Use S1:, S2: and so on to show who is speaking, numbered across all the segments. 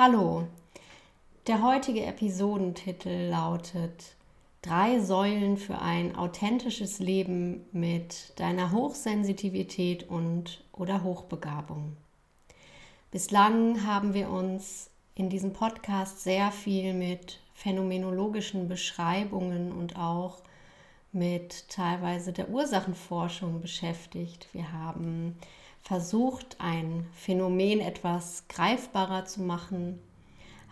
S1: Hallo, der heutige Episodentitel lautet Drei Säulen für ein authentisches Leben mit deiner Hochsensitivität und oder Hochbegabung. Bislang haben wir uns in diesem Podcast sehr viel mit phänomenologischen Beschreibungen und auch mit teilweise der Ursachenforschung beschäftigt. Wir haben versucht, ein Phänomen etwas greifbarer zu machen,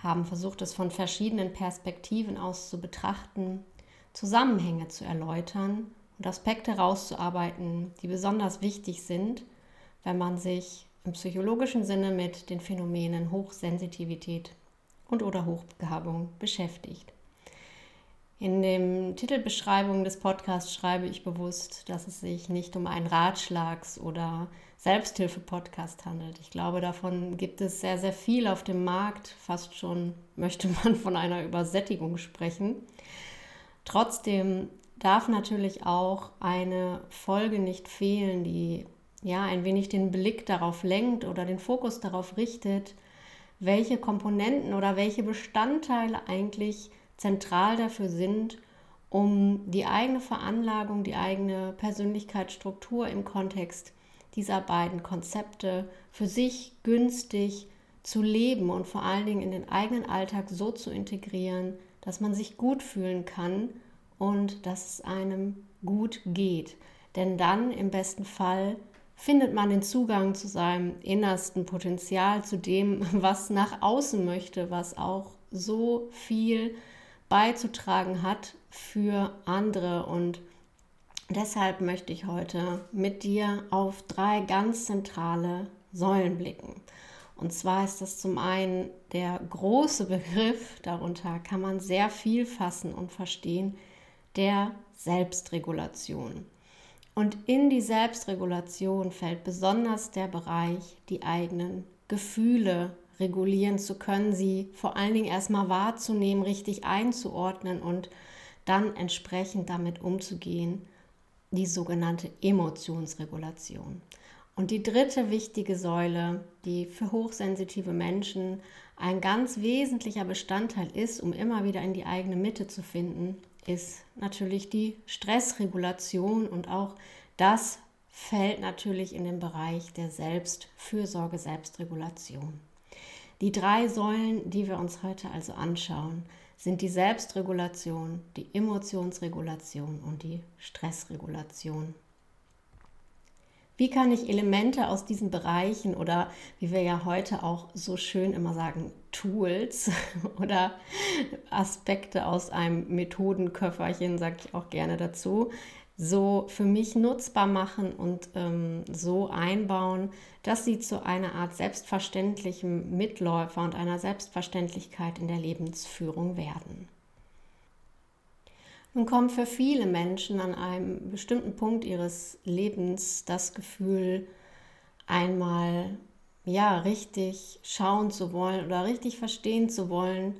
S1: haben versucht, es von verschiedenen Perspektiven aus zu betrachten, Zusammenhänge zu erläutern und Aspekte herauszuarbeiten, die besonders wichtig sind, wenn man sich im psychologischen Sinne mit den Phänomenen Hochsensitivität und oder Hochbegabung beschäftigt. In der Titelbeschreibung des Podcasts schreibe ich bewusst, dass es sich nicht um einen Ratschlags- oder Selbsthilfe-Podcast handelt. Ich glaube, davon gibt es sehr, sehr viel auf dem Markt. Fast schon möchte man von einer Übersättigung sprechen. Trotzdem darf natürlich auch eine Folge nicht fehlen, die ja ein wenig den Blick darauf lenkt oder den Fokus darauf richtet, welche Komponenten oder welche Bestandteile eigentlich zentral dafür sind, um die eigene Veranlagung, die eigene Persönlichkeitsstruktur im Kontext dieser beiden Konzepte für sich günstig zu leben und vor allen Dingen in den eigenen Alltag so zu integrieren, dass man sich gut fühlen kann und dass es einem gut geht. Denn dann im besten Fall findet man den Zugang zu seinem innersten Potenzial, zu dem, was nach außen möchte, was auch so viel beizutragen hat für andere. Und deshalb möchte ich heute mit dir auf drei ganz zentrale Säulen blicken. Und zwar ist das zum einen der große Begriff, darunter kann man sehr viel fassen und verstehen, der Selbstregulation. Und in die Selbstregulation fällt besonders der Bereich, die eigenen Gefühle regulieren zu können, sie vor allen Dingen erstmal wahrzunehmen, richtig einzuordnen und dann entsprechend damit umzugehen, die sogenannte Emotionsregulation. Und die dritte wichtige Säule, die für hochsensitive Menschen ein ganz wesentlicher Bestandteil ist, um immer wieder in die eigene Mitte zu finden, ist natürlich die Stressregulation und auch das fällt natürlich in den Bereich der Selbstfürsorge, Selbstregulation. Die drei Säulen, die wir uns heute also anschauen, sind die Selbstregulation, die Emotionsregulation und die Stressregulation. Wie kann ich Elemente aus diesen Bereichen oder wie wir ja heute auch so schön immer sagen, Tools oder Aspekte aus einem Methodenköfferchen, sage ich auch gerne dazu, so für mich nutzbar machen und ähm, so einbauen, dass sie zu einer Art selbstverständlichem Mitläufer und einer Selbstverständlichkeit in der Lebensführung werden. Nun kommt für viele Menschen an einem bestimmten Punkt ihres Lebens das Gefühl, einmal ja richtig schauen zu wollen oder richtig verstehen zu wollen,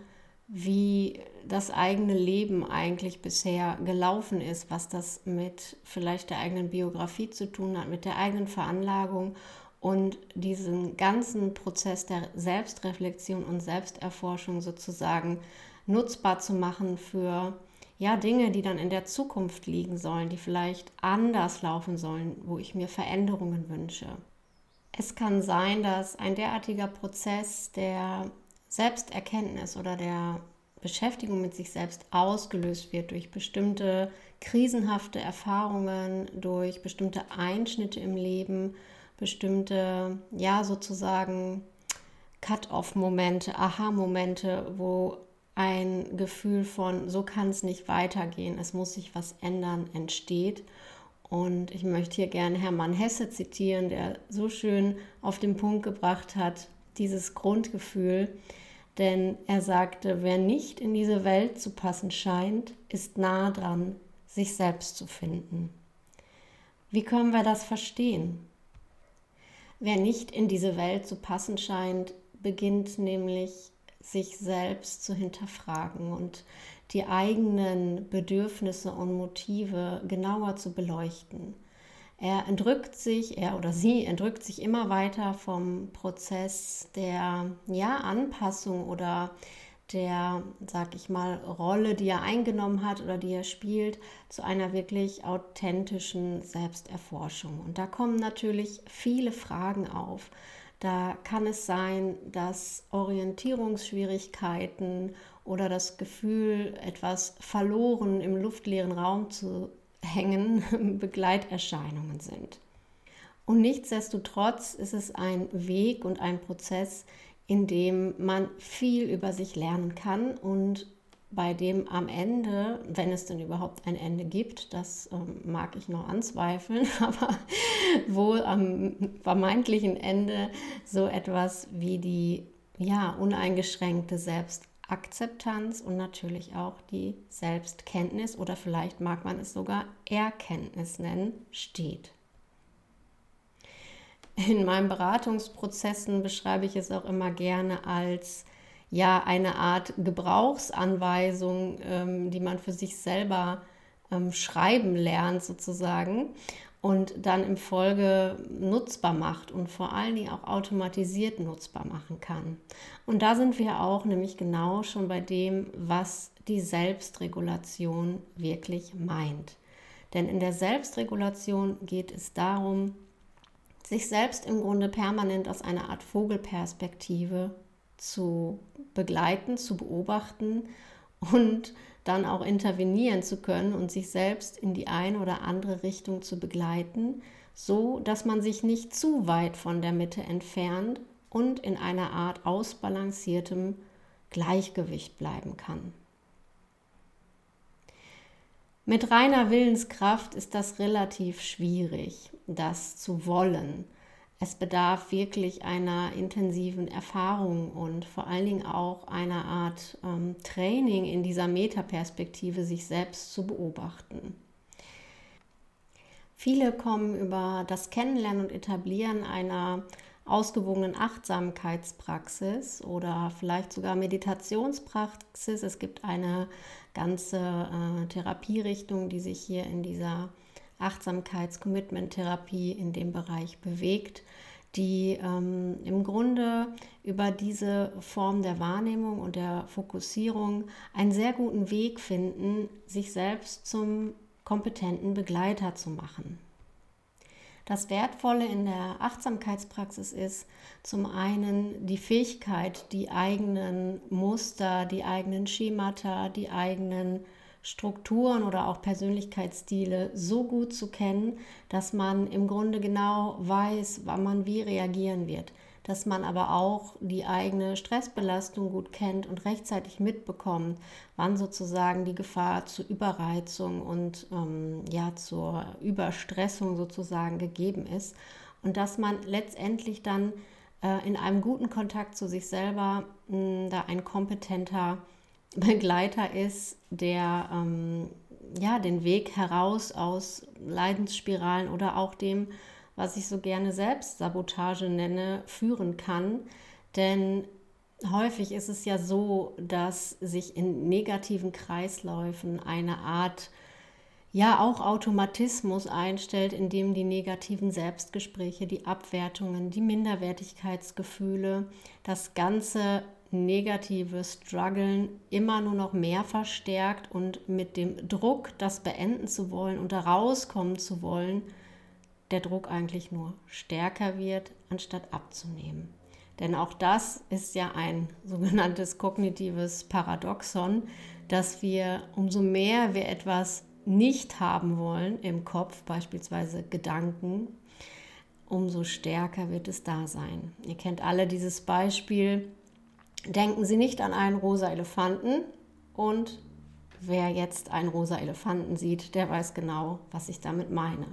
S1: wie das eigene Leben eigentlich bisher gelaufen ist, was das mit vielleicht der eigenen Biografie zu tun hat, mit der eigenen Veranlagung und diesen ganzen Prozess der Selbstreflexion und Selbsterforschung sozusagen nutzbar zu machen für ja Dinge, die dann in der Zukunft liegen sollen, die vielleicht anders laufen sollen, wo ich mir Veränderungen wünsche. Es kann sein, dass ein derartiger Prozess der Selbsterkenntnis oder der Beschäftigung mit sich selbst ausgelöst wird durch bestimmte krisenhafte Erfahrungen, durch bestimmte Einschnitte im Leben, bestimmte, ja, sozusagen Cut-off-Momente, Aha-Momente, wo ein Gefühl von, so kann es nicht weitergehen, es muss sich was ändern, entsteht. Und ich möchte hier gerne Hermann Hesse zitieren, der so schön auf den Punkt gebracht hat, dieses Grundgefühl, denn er sagte, wer nicht in diese Welt zu passen scheint, ist nah dran, sich selbst zu finden. Wie können wir das verstehen? Wer nicht in diese Welt zu passen scheint, beginnt nämlich sich selbst zu hinterfragen und die eigenen Bedürfnisse und Motive genauer zu beleuchten. Er entrückt sich, er oder sie entrückt sich immer weiter vom Prozess der ja, Anpassung oder der, sag ich mal, Rolle, die er eingenommen hat oder die er spielt, zu einer wirklich authentischen Selbsterforschung. Und da kommen natürlich viele Fragen auf. Da kann es sein, dass Orientierungsschwierigkeiten oder das Gefühl, etwas verloren im luftleeren Raum zu hängen, Begleiterscheinungen sind. Und nichtsdestotrotz ist es ein Weg und ein Prozess, in dem man viel über sich lernen kann und bei dem am Ende, wenn es denn überhaupt ein Ende gibt, das ähm, mag ich noch anzweifeln, aber wohl am vermeintlichen Ende so etwas wie die ja, uneingeschränkte Selbstakzeptanz und natürlich auch die Selbstkenntnis oder vielleicht mag man es sogar Erkenntnis nennen, steht. In meinen Beratungsprozessen beschreibe ich es auch immer gerne als ja eine Art Gebrauchsanweisung, ähm, die man für sich selber ähm, schreiben lernt sozusagen und dann im Folge nutzbar macht und vor allen Dingen auch automatisiert nutzbar machen kann. Und da sind wir auch nämlich genau schon bei dem, was die Selbstregulation wirklich meint. Denn in der Selbstregulation geht es darum, sich selbst im Grunde permanent aus einer Art Vogelperspektive zu begleiten, zu beobachten und dann auch intervenieren zu können und sich selbst in die eine oder andere Richtung zu begleiten, so dass man sich nicht zu weit von der Mitte entfernt und in einer Art ausbalanciertem Gleichgewicht bleiben kann. Mit reiner Willenskraft ist das relativ schwierig, das zu wollen. Es bedarf wirklich einer intensiven Erfahrung und vor allen Dingen auch einer Art ähm, Training in dieser Metaperspektive, sich selbst zu beobachten. Viele kommen über das Kennenlernen und Etablieren einer ausgewogenen Achtsamkeitspraxis oder vielleicht sogar Meditationspraxis. Es gibt eine ganze äh, Therapierichtung, die sich hier in dieser Achtsamkeits-Commitment-Therapie in dem Bereich bewegt, die ähm, im Grunde über diese Form der Wahrnehmung und der Fokussierung einen sehr guten Weg finden, sich selbst zum kompetenten Begleiter zu machen. Das Wertvolle in der Achtsamkeitspraxis ist zum einen die Fähigkeit, die eigenen Muster, die eigenen Schemata, die eigenen Strukturen oder auch Persönlichkeitsstile so gut zu kennen, dass man im Grunde genau weiß, wann man wie reagieren wird. Dass man aber auch die eigene Stressbelastung gut kennt und rechtzeitig mitbekommt, wann sozusagen die Gefahr zur Überreizung und ähm, ja zur Überstressung sozusagen gegeben ist. Und dass man letztendlich dann äh, in einem guten Kontakt zu sich selber mh, hm, da ein kompetenter Begleiter ist, der ähm, ja den Weg heraus aus Leidensspiralen oder auch dem was ich so gerne Selbstsabotage nenne, führen kann. Denn häufig ist es ja so, dass sich in negativen Kreisläufen eine Art ja auch Automatismus einstellt, in dem die negativen Selbstgespräche, die Abwertungen, die Minderwertigkeitsgefühle, das ganze negative Struggeln immer nur noch mehr verstärkt und mit dem Druck, das beenden zu wollen und da rauskommen zu wollen, der Druck eigentlich nur stärker wird, anstatt abzunehmen. Denn auch das ist ja ein sogenanntes kognitives Paradoxon, dass wir, umso mehr wir etwas nicht haben wollen im Kopf, beispielsweise Gedanken, umso stärker wird es da sein. Ihr kennt alle dieses Beispiel. Denken Sie nicht an einen rosa Elefanten und wer jetzt einen rosa Elefanten sieht, der weiß genau, was ich damit meine.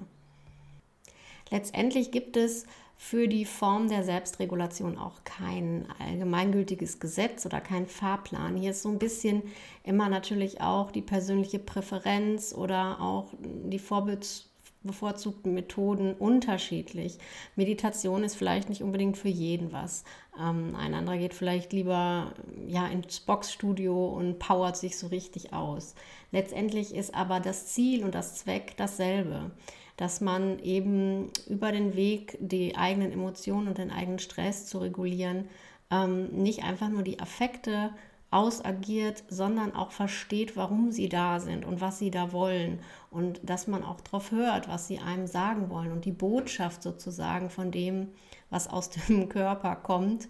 S1: Letztendlich gibt es für die Form der Selbstregulation auch kein allgemeingültiges Gesetz oder kein Fahrplan. Hier ist so ein bisschen immer natürlich auch die persönliche Präferenz oder auch die Vorbilds bevorzugten Methoden unterschiedlich. Meditation ist vielleicht nicht unbedingt für jeden was. Ähm, ein anderer geht vielleicht lieber ja, ins Boxstudio und powert sich so richtig aus. Letztendlich ist aber das Ziel und das Zweck dasselbe, dass man eben über den Weg, die eigenen Emotionen und den eigenen Stress zu regulieren, ähm, nicht einfach nur die Affekte ausagiert, sondern auch versteht, warum sie da sind und was sie da wollen und dass man auch darauf hört, was sie einem sagen wollen und die Botschaft sozusagen von dem, was aus dem Körper kommt,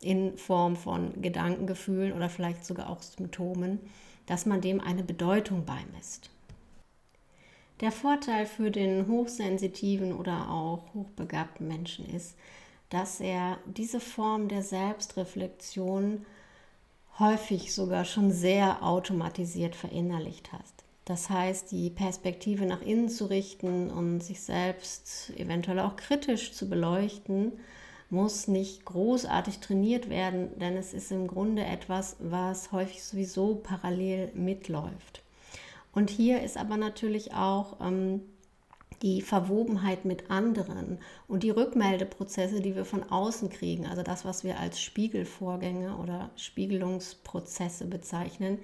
S1: in Form von Gedanken, Gefühlen oder vielleicht sogar auch Symptomen, dass man dem eine Bedeutung beimisst. Der Vorteil für den hochsensitiven oder auch hochbegabten Menschen ist, dass er diese Form der Selbstreflexion häufig sogar schon sehr automatisiert verinnerlicht hast. Das heißt, die Perspektive nach innen zu richten und sich selbst eventuell auch kritisch zu beleuchten, muss nicht großartig trainiert werden, denn es ist im Grunde etwas, was häufig sowieso parallel mitläuft. Und hier ist aber natürlich auch ähm, die Verwobenheit mit anderen und die Rückmeldeprozesse, die wir von außen kriegen, also das, was wir als Spiegelvorgänge oder Spiegelungsprozesse bezeichnen,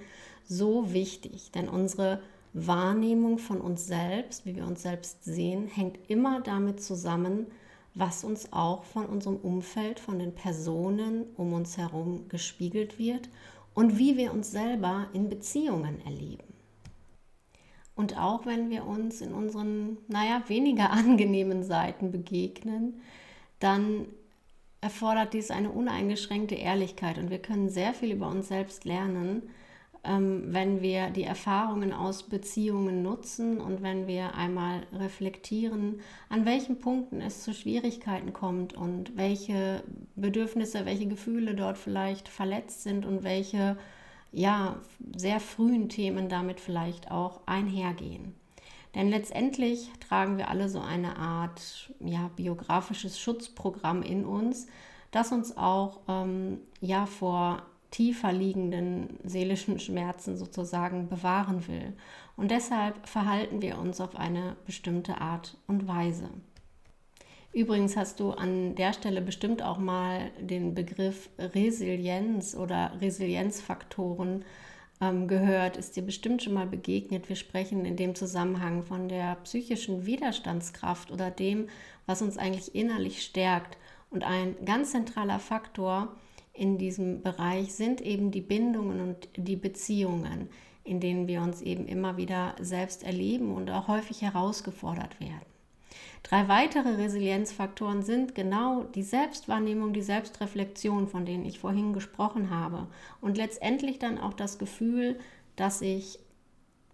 S1: so wichtig. Denn unsere Wahrnehmung von uns selbst, wie wir uns selbst sehen, hängt immer damit zusammen, was uns auch von unserem Umfeld, von den Personen um uns herum gespiegelt wird und wie wir uns selber in Beziehungen erleben. Und auch wenn wir uns in unseren, naja, weniger angenehmen Seiten begegnen, dann erfordert dies eine uneingeschränkte Ehrlichkeit. Und wir können sehr viel über uns selbst lernen, ähm, wenn wir die Erfahrungen aus Beziehungen nutzen und wenn wir einmal reflektieren, an welchen Punkten es zu Schwierigkeiten kommt und welche Bedürfnisse, welche Gefühle dort vielleicht verletzt sind und welche ja, sehr frühen Themen damit vielleicht auch einhergehen. Denn letztendlich tragen wir alle so eine Art ja, biografisches Schutzprogramm in uns, das uns auch ähm, ja, vor tiefer liegenden seelischen Schmerzen sozusagen bewahren will. Und deshalb verhalten wir uns auf eine bestimmte Art und Weise. Übrigens hast du an der Stelle bestimmt auch mal den Begriff Resilienz oder Resilienzfaktoren ähm, gehört, ist dir bestimmt schon mal begegnet. Wir sprechen in dem Zusammenhang von der psychischen Widerstandskraft oder dem, was uns eigentlich innerlich stärkt. Und ein ganz zentraler Faktor in diesem Bereich sind eben die Bindungen und die Beziehungen, in denen wir uns eben immer wieder selbst erleben und auch häufig herausgefordert werden. Drei weitere Resilienzfaktoren sind genau die Selbstwahrnehmung, die Selbstreflexion, von denen ich vorhin gesprochen habe. Und letztendlich dann auch das Gefühl, dass ich,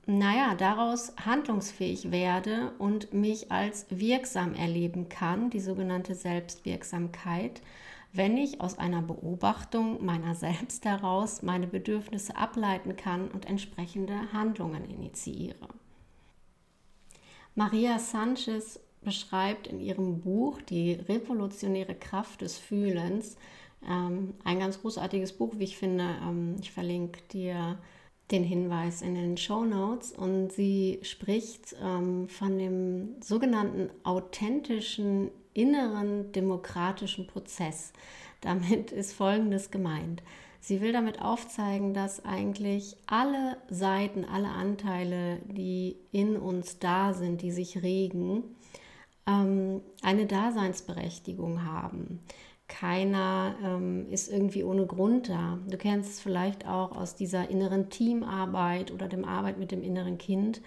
S1: naja, daraus handlungsfähig werde und mich als wirksam erleben kann, die sogenannte Selbstwirksamkeit, wenn ich aus einer Beobachtung meiner selbst heraus meine Bedürfnisse ableiten kann und entsprechende Handlungen initiiere. Maria Sanchez beschreibt in ihrem Buch Die revolutionäre Kraft des Fühlens ähm, ein ganz großartiges Buch, wie ich finde. Ähm, ich verlinke dir den Hinweis in den Show Notes und sie spricht ähm, von dem sogenannten authentischen inneren demokratischen Prozess. Damit ist Folgendes gemeint. Sie will damit aufzeigen, dass eigentlich alle Seiten, alle Anteile, die in uns da sind, die sich regen, ähm, eine Daseinsberechtigung haben. Keiner ähm, ist irgendwie ohne Grund da. Du kennst es vielleicht auch aus dieser inneren Teamarbeit oder dem Arbeit mit dem inneren Kind,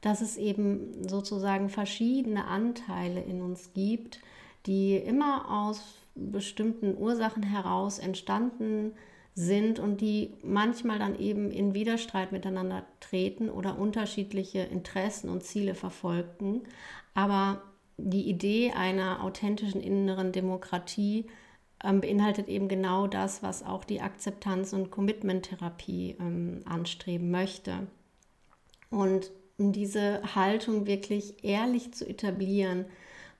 S1: dass es eben sozusagen verschiedene Anteile in uns gibt, die immer aus bestimmten Ursachen heraus entstanden sind und die manchmal dann eben in Widerstreit miteinander treten oder unterschiedliche Interessen und Ziele verfolgen. Aber die Idee einer authentischen inneren Demokratie ähm, beinhaltet eben genau das, was auch die Akzeptanz- und Commitment-Therapie ähm, anstreben möchte. Und um diese Haltung wirklich ehrlich zu etablieren,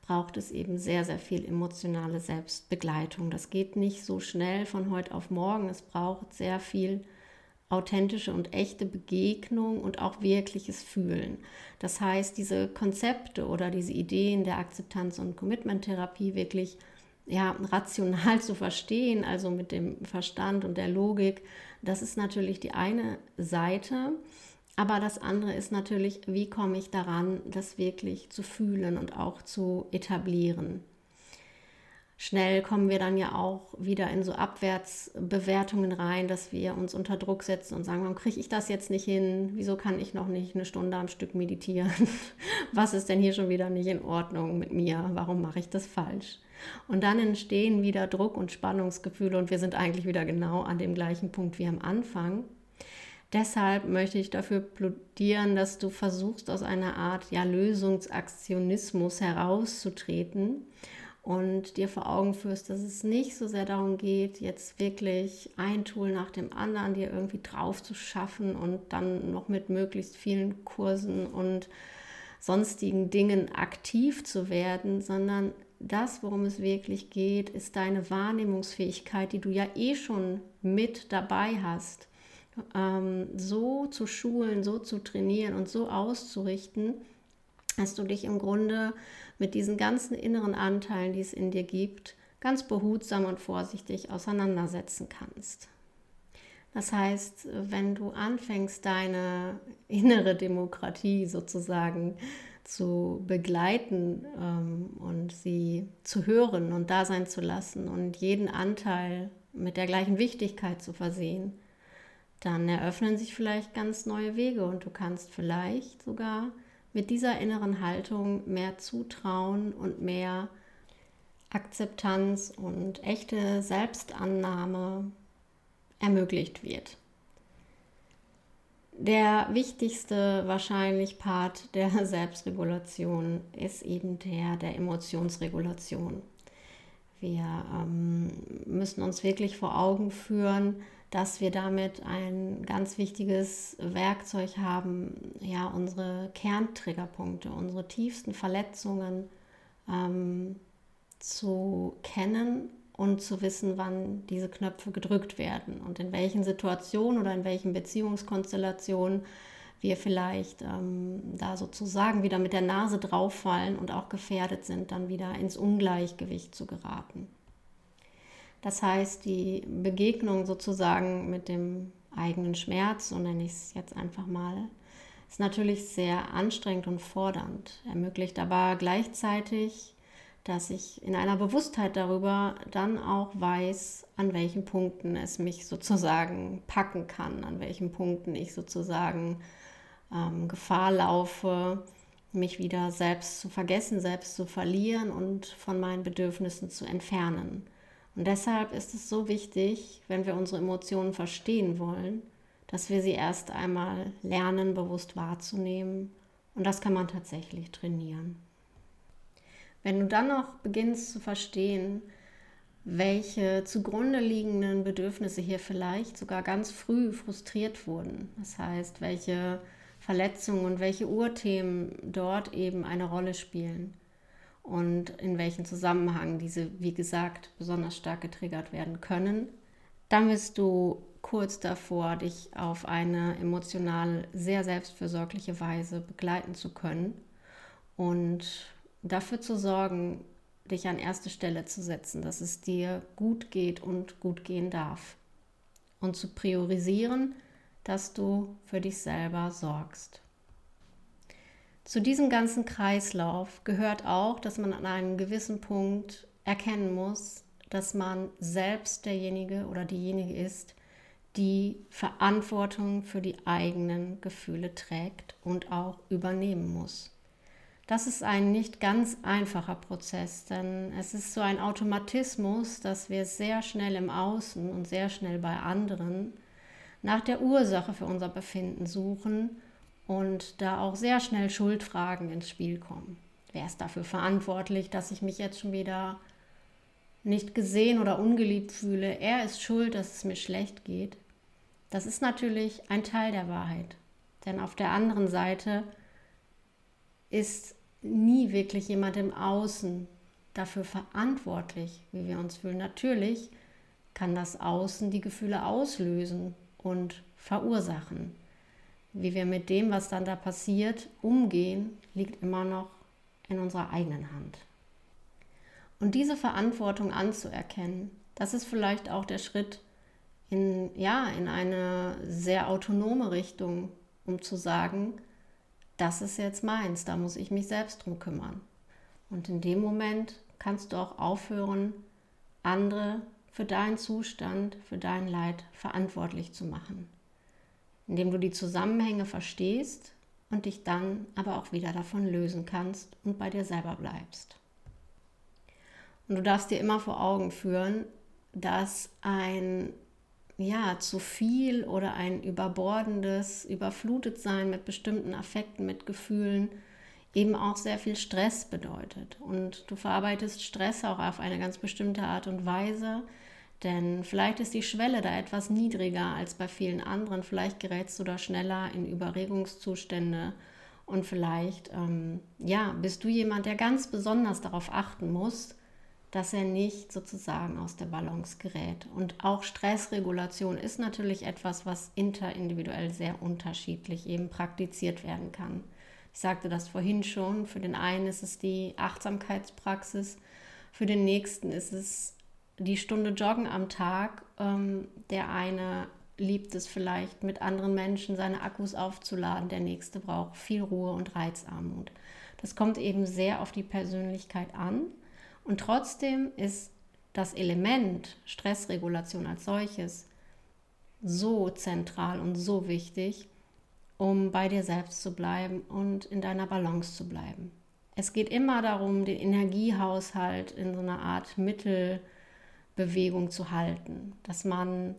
S1: braucht es eben sehr, sehr viel emotionale Selbstbegleitung. Das geht nicht so schnell von heute auf morgen. Es braucht sehr viel authentische und echte Begegnung und auch wirkliches Fühlen. Das heißt, diese Konzepte oder diese Ideen der Akzeptanz- und Commitment-Therapie wirklich ja, rational zu verstehen, also mit dem Verstand und der Logik, das ist natürlich die eine Seite. Aber das andere ist natürlich, wie komme ich daran, das wirklich zu fühlen und auch zu etablieren. Schnell kommen wir dann ja auch wieder in so Abwärtsbewertungen rein, dass wir uns unter Druck setzen und sagen, warum kriege ich das jetzt nicht hin? Wieso kann ich noch nicht eine Stunde am Stück meditieren? Was ist denn hier schon wieder nicht in Ordnung mit mir? Warum mache ich das falsch? Und dann entstehen wieder Druck und Spannungsgefühle und wir sind eigentlich wieder genau an dem gleichen Punkt wie am Anfang. Deshalb möchte ich dafür plädieren, dass du versuchst, aus einer Art ja, Lösungsaktionismus herauszutreten und dir vor Augen führst, dass es nicht so sehr darum geht, jetzt wirklich ein Tool nach dem anderen dir irgendwie drauf zu schaffen und dann noch mit möglichst vielen Kursen und sonstigen Dingen aktiv zu werden, sondern das, worum es wirklich geht, ist deine Wahrnehmungsfähigkeit, die du ja eh schon mit dabei hast ähm, so zu schulen, so zu trainieren und so auszurichten, dass du dich im Grunde mit diesen ganzen inneren Anteilen, die es in dir gibt, ganz behutsam und vorsichtig auseinandersetzen kannst. Das heißt, wenn du anfängst, deine innere Demokratie sozusagen zu begleiten ähm, und sie zu hören und da sein zu lassen und jeden Anteil mit der gleichen Wichtigkeit zu versehen, dann eröffnen sich vielleicht ganz neue Wege und du kannst vielleicht sogar mit dieser inneren Haltung mehr Zutrauen und mehr Akzeptanz und echte Selbstannahme ermöglicht wird. Der wichtigste wahrscheinlich Part der Selbstregulation ist eben der der Emotionsregulation. Wir ähm, müssen uns wirklich vor Augen führen, dass wir damit ein ganz wichtiges Werkzeug haben, ja, unsere Kerntriggerpunkte, unsere tiefsten Verletzungen ähm, zu kennen und zu wissen, wann diese Knöpfe gedrückt werden und in welchen Situationen oder in welchen Beziehungskonstellationen wir vielleicht ähm, da sozusagen wieder mit der Nase drauffallen und auch gefährdet sind, dann wieder ins Ungleichgewicht zu geraten. Das heißt, die Begegnung sozusagen mit dem eigenen Schmerz, so nenne ich es jetzt einfach mal, ist natürlich sehr anstrengend und fordernd, ermöglicht aber gleichzeitig, dass ich in einer Bewusstheit darüber dann auch weiß, an welchen Punkten es mich sozusagen packen kann, an welchen Punkten ich sozusagen ähm, Gefahr laufe, mich wieder selbst zu vergessen, selbst zu verlieren und von meinen Bedürfnissen zu entfernen. Und deshalb ist es so wichtig, wenn wir unsere Emotionen verstehen wollen, dass wir sie erst einmal lernen, bewusst wahrzunehmen. Und das kann man tatsächlich trainieren. Wenn du dann noch beginnst zu verstehen, welche zugrunde liegenden Bedürfnisse hier vielleicht sogar ganz früh frustriert wurden, das heißt, welche Verletzungen und welche Urthemen dort eben eine Rolle spielen, und in welchem Zusammenhang diese, wie gesagt, besonders stark getriggert werden können. Dann bist du kurz davor, dich auf eine emotional sehr selbstfürsorgliche Weise begleiten zu können und dafür zu sorgen, dich an erste Stelle zu setzen, dass es dir gut geht und gut gehen darf. Und zu priorisieren, dass du für dich selber sorgst. Zu diesem ganzen Kreislauf gehört auch, dass man an einem gewissen Punkt erkennen muss, dass man selbst derjenige oder diejenige ist, die Verantwortung für die eigenen Gefühle trägt und auch übernehmen muss. Das ist ein nicht ganz einfacher Prozess, denn es ist so ein Automatismus, dass wir sehr schnell im Außen und sehr schnell bei anderen nach der Ursache für unser Befinden suchen und da auch sehr schnell Schuldfragen ins Spiel kommen. Wer ist dafür verantwortlich, dass ich mich jetzt schon wieder nicht gesehen oder ungeliebt fühle? Er ist schuld, dass es mir schlecht geht. Das ist natürlich ein Teil der Wahrheit. Denn auf der anderen Seite ist nie wirklich jemand im Außen dafür verantwortlich, wie wir uns fühlen. Natürlich kann das Außen die Gefühle auslösen und verursachen. Wie wir mit dem, was dann da passiert, umgehen, liegt immer noch in unserer eigenen Hand. Und diese Verantwortung anzuerkennen, das ist vielleicht auch der Schritt in, ja, in eine sehr autonome Richtung, um zu sagen, das ist jetzt meins, da muss ich mich selbst drum kümmern. Und in dem Moment kannst du auch aufhören, andere für deinen Zustand, für dein Leid verantwortlich zu machen, indem du die Zusammenhänge verstehst und dich dann aber auch wieder davon lösen kannst und bei dir selber bleibst. Und du darfst dir immer vor Augen führen, dass ein ja, zu viel oder ein überbordendes, überflutet sein mit bestimmten Affekten, mit Gefühlen eben auch sehr viel Stress bedeutet. Und du verarbeitest Stress auch auf eine ganz bestimmte Art und Weise, denn vielleicht ist die Schwelle da etwas niedriger als bei vielen anderen. Vielleicht gerätst du da schneller in Überregungszustände und vielleicht ähm, ja, bist du jemand, der ganz besonders darauf achten muss, dass er nicht sozusagen aus der Balance gerät. Und auch Stressregulation ist natürlich etwas, was interindividuell sehr unterschiedlich eben praktiziert werden kann. Ich sagte das vorhin schon, für den einen ist es die Achtsamkeitspraxis, für den nächsten ist es die Stunde Joggen am Tag. Ähm, der eine liebt es vielleicht, mit anderen Menschen seine Akkus aufzuladen, der nächste braucht viel Ruhe und Reizarmut. Das kommt eben sehr auf die Persönlichkeit an. Und trotzdem ist das Element Stressregulation als solches so zentral und so wichtig, um bei dir selbst zu bleiben und in deiner Balance zu bleiben. Es geht immer darum, den Energiehaushalt in so einer Art Mittelbewegung zu halten, dass man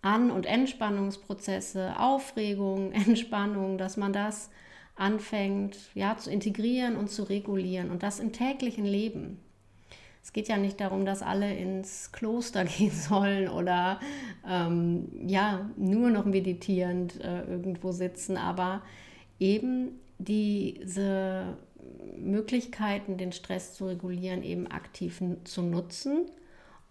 S1: An- und Entspannungsprozesse, Aufregung, Entspannung, dass man das anfängt ja, zu integrieren und zu regulieren. Und das im täglichen Leben. Es geht ja nicht darum, dass alle ins Kloster gehen sollen oder ähm, ja, nur noch meditierend äh, irgendwo sitzen, aber eben diese Möglichkeiten, den Stress zu regulieren, eben aktiv zu nutzen,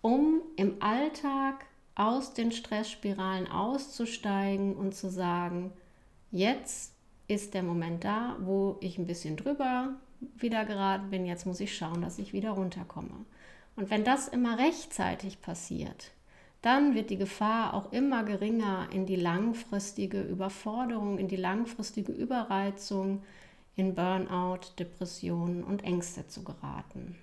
S1: um im Alltag aus den Stressspiralen auszusteigen und zu sagen, jetzt ist der Moment da, wo ich ein bisschen drüber wieder geraten bin, jetzt muss ich schauen, dass ich wieder runterkomme. Und wenn das immer rechtzeitig passiert, dann wird die Gefahr auch immer geringer, in die langfristige Überforderung, in die langfristige Überreizung, in Burnout, Depressionen und Ängste zu geraten.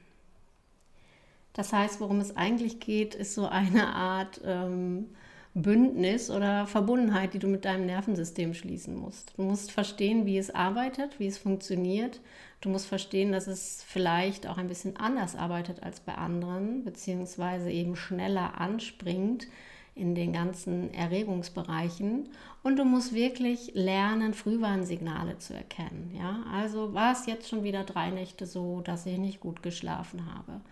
S1: Das heißt, worum es eigentlich geht, ist so eine Art ähm, Bündnis oder Verbundenheit, die du mit deinem Nervensystem schließen musst. Du musst verstehen, wie es arbeitet, wie es funktioniert Du musst verstehen, dass es vielleicht auch ein bisschen anders arbeitet als bei anderen, beziehungsweise eben schneller anspringt in den ganzen Erregungsbereichen. Und du musst wirklich lernen, Frühwarnsignale zu erkennen. Ja? Also war es jetzt schon wieder drei Nächte so, dass ich nicht gut geschlafen habe?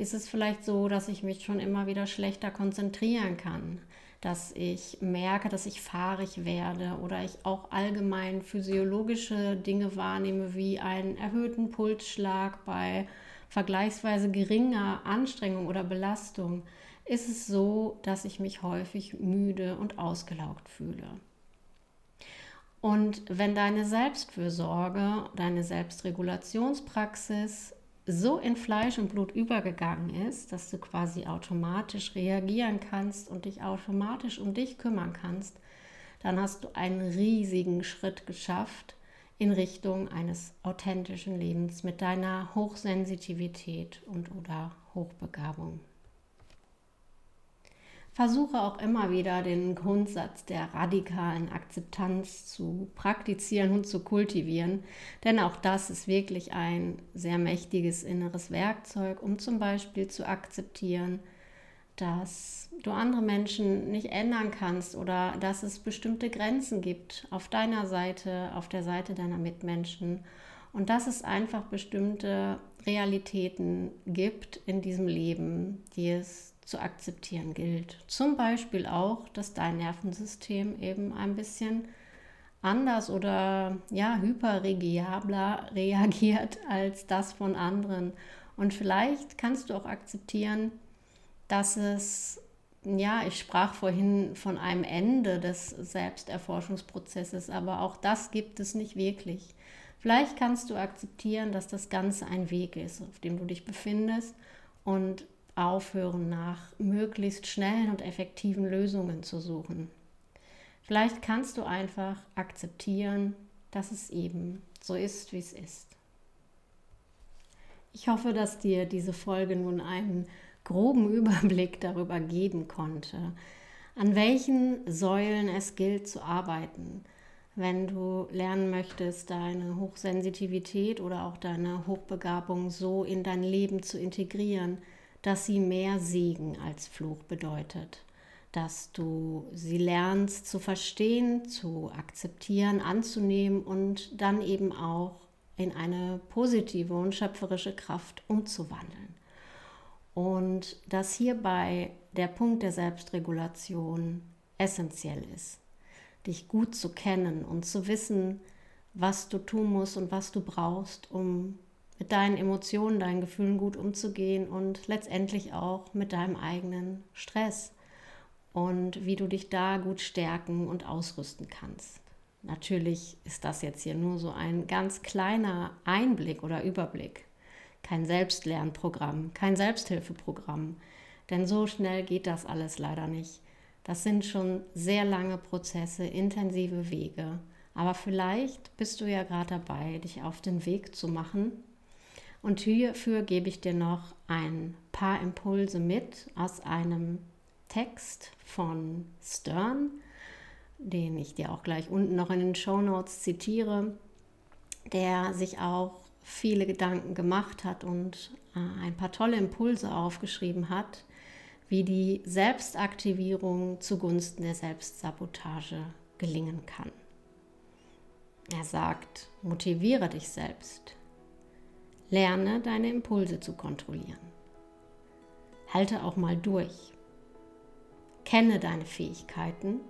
S1: Ist es vielleicht so, dass ich mich schon immer wieder schlechter konzentrieren kann? dass ich merke, dass ich fahrig werde oder ich auch allgemein physiologische Dinge wahrnehme, wie einen erhöhten Pulsschlag bei vergleichsweise geringer Anstrengung oder Belastung, ist es so, dass ich mich häufig müde und ausgelaugt fühle. Und wenn deine Selbstfürsorge, deine Selbstregulationspraxis so in Fleisch und Blut übergegangen ist, dass du quasi automatisch reagieren kannst und dich automatisch um dich kümmern kannst, dann hast du einen riesigen Schritt geschafft in Richtung eines authentischen Lebens mit deiner Hochsensitivität und oder Hochbegabung. Versuche auch immer wieder den Grundsatz der radikalen Akzeptanz zu praktizieren und zu kultivieren, denn auch das ist wirklich ein sehr mächtiges inneres Werkzeug, um zum Beispiel zu akzeptieren, dass du andere Menschen nicht ändern kannst oder dass es bestimmte Grenzen gibt auf deiner Seite, auf der Seite deiner Mitmenschen. Und dass es einfach bestimmte Realitäten gibt in diesem Leben, die es zu akzeptieren gilt. Zum Beispiel auch, dass dein Nervensystem eben ein bisschen anders oder ja, hyperregiabler reagiert als das von anderen. Und vielleicht kannst du auch akzeptieren, dass es, ja, ich sprach vorhin von einem Ende des Selbsterforschungsprozesses, aber auch das gibt es nicht wirklich. Vielleicht kannst du akzeptieren, dass das Ganze ein Weg ist, auf dem du dich befindest und aufhören, nach möglichst schnellen und effektiven Lösungen zu suchen. Vielleicht kannst du einfach akzeptieren, dass es eben so ist, wie es ist. Ich hoffe, dass dir diese Folge nun einen groben Überblick darüber geben konnte, an welchen Säulen es gilt zu arbeiten, wenn du lernen möchtest, deine Hochsensitivität oder auch deine Hochbegabung so in dein Leben zu integrieren, dass sie mehr Segen als Fluch bedeutet, dass du sie lernst zu verstehen, zu akzeptieren, anzunehmen und dann eben auch in eine positive und schöpferische Kraft umzuwandeln. Und dass hierbei der Punkt der Selbstregulation essentiell ist, dich gut zu kennen und zu wissen, was du tun musst und was du brauchst, um mit deinen Emotionen, deinen Gefühlen gut umzugehen und letztendlich auch mit deinem eigenen Stress und wie du dich da gut stärken und ausrüsten kannst. Natürlich ist das jetzt hier nur so ein ganz kleiner Einblick oder Überblick, kein Selbstlernprogramm, kein Selbsthilfeprogramm, denn so schnell geht das alles leider nicht. Das sind schon sehr lange Prozesse, intensive Wege, aber vielleicht bist du ja gerade dabei, dich auf den Weg zu machen und hierfür gebe ich dir noch ein paar Impulse mit aus einem Text von Stern, den ich dir auch gleich unten noch in den Show Notes zitiere, der sich auch viele Gedanken gemacht hat und äh, ein paar tolle Impulse aufgeschrieben hat, wie die Selbstaktivierung zugunsten der Selbstsabotage gelingen kann. Er sagt, motiviere dich selbst. Lerne deine Impulse zu kontrollieren. Halte auch mal durch. Kenne deine Fähigkeiten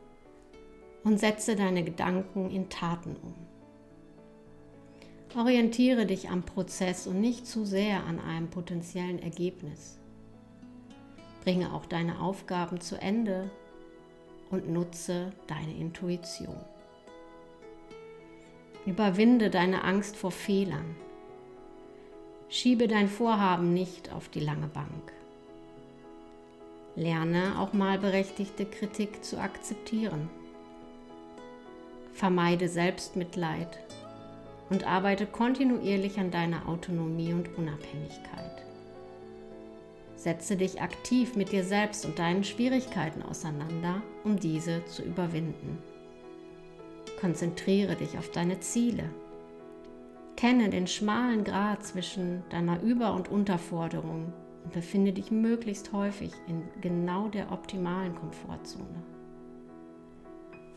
S1: und setze deine Gedanken in Taten um. Orientiere dich am Prozess und nicht zu sehr an einem potenziellen Ergebnis. Bringe auch deine Aufgaben zu Ende und nutze deine Intuition. Überwinde deine Angst vor Fehlern Schiebe dein Vorhaben nicht auf die lange Bank. Lerne auch mal berechtigte Kritik zu akzeptieren. Vermeide Selbstmitleid und arbeite kontinuierlich an deiner Autonomie und Unabhängigkeit. Setze dich aktiv mit dir selbst und deinen Schwierigkeiten auseinander, um diese zu überwinden. Konzentriere dich auf deine Ziele Kenne den schmalen Grad zwischen deiner Über- und Unterforderung und befinde dich möglichst häufig in genau der optimalen Komfortzone.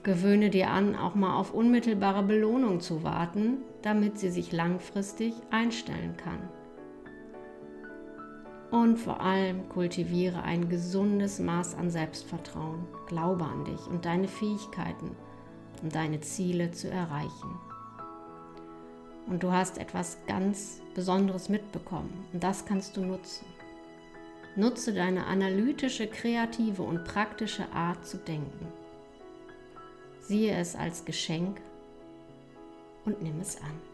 S1: Gewöhne dir an, auch mal auf unmittelbare Belohnung zu warten, damit sie sich langfristig einstellen kann. Und vor allem kultiviere ein gesundes Maß an Selbstvertrauen. Glaube an dich und deine Fähigkeiten, um deine Ziele zu erreichen und du hast etwas ganz Besonderes mitbekommen und das kannst du nutzen. Nutze deine analytische, kreative und praktische Art zu denken. Siehe es als Geschenk und nimm es an.